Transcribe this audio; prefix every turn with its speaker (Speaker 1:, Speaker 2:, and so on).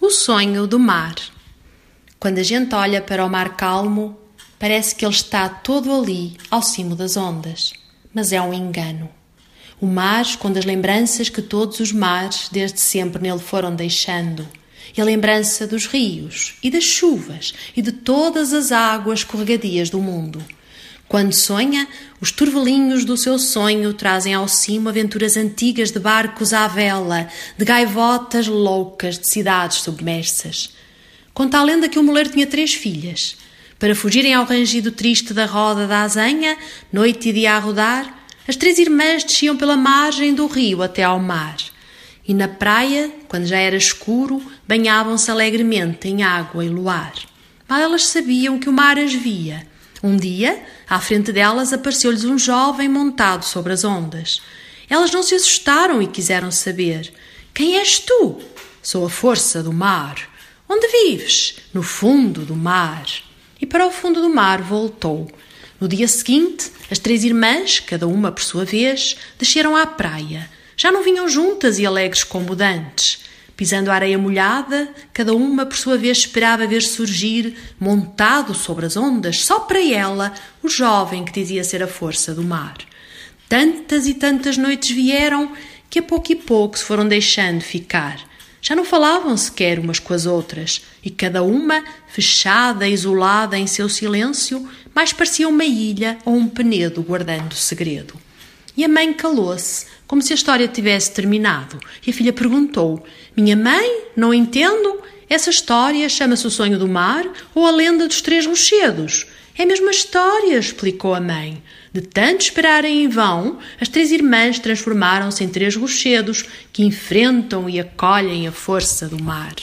Speaker 1: O sonho do mar. Quando a gente olha para o mar calmo, parece que ele está todo ali, ao cimo das ondas. Mas é um engano. O mar esconde as lembranças que todos os mares desde sempre nele foram deixando. E a lembrança dos rios, e das chuvas, e de todas as águas escorregadias do mundo. Quando sonha, os turvelinhos do seu sonho trazem ao cimo aventuras antigas de barcos à vela, de gaivotas loucas de cidades submersas. Conta a lenda que o moleiro tinha três filhas. Para fugirem ao rangido triste da roda da azanha, noite e dia a rodar, as três irmãs desciam pela margem do rio até ao mar. E na praia, quando já era escuro, banhavam-se alegremente em água e luar. Mal elas sabiam que o mar as via um dia, à frente delas, apareceu-lhes um jovem montado sobre as ondas. Elas não se assustaram e quiseram saber: Quem és tu? Sou a força do mar. Onde vives? No fundo do mar. E para o fundo do mar voltou. No dia seguinte, as três irmãs, cada uma por sua vez, desceram à praia. Já não vinham juntas e alegres como dantes. Pisando a areia molhada, cada uma por sua vez esperava ver surgir, montado sobre as ondas, só para ela, o jovem que dizia ser a força do mar. Tantas e tantas noites vieram que a pouco e pouco se foram deixando ficar. Já não falavam sequer umas com as outras, e cada uma, fechada, isolada em seu silêncio, mais parecia uma ilha ou um penedo guardando segredo. E a mãe calou-se, como se a história tivesse terminado, e a filha perguntou: Minha mãe, não entendo. Essa história chama-se O Sonho do Mar ou A Lenda dos Três Rochedos? É a mesma história, explicou a mãe. De tanto esperarem em vão, as três irmãs transformaram-se em três rochedos que enfrentam e acolhem a força do mar.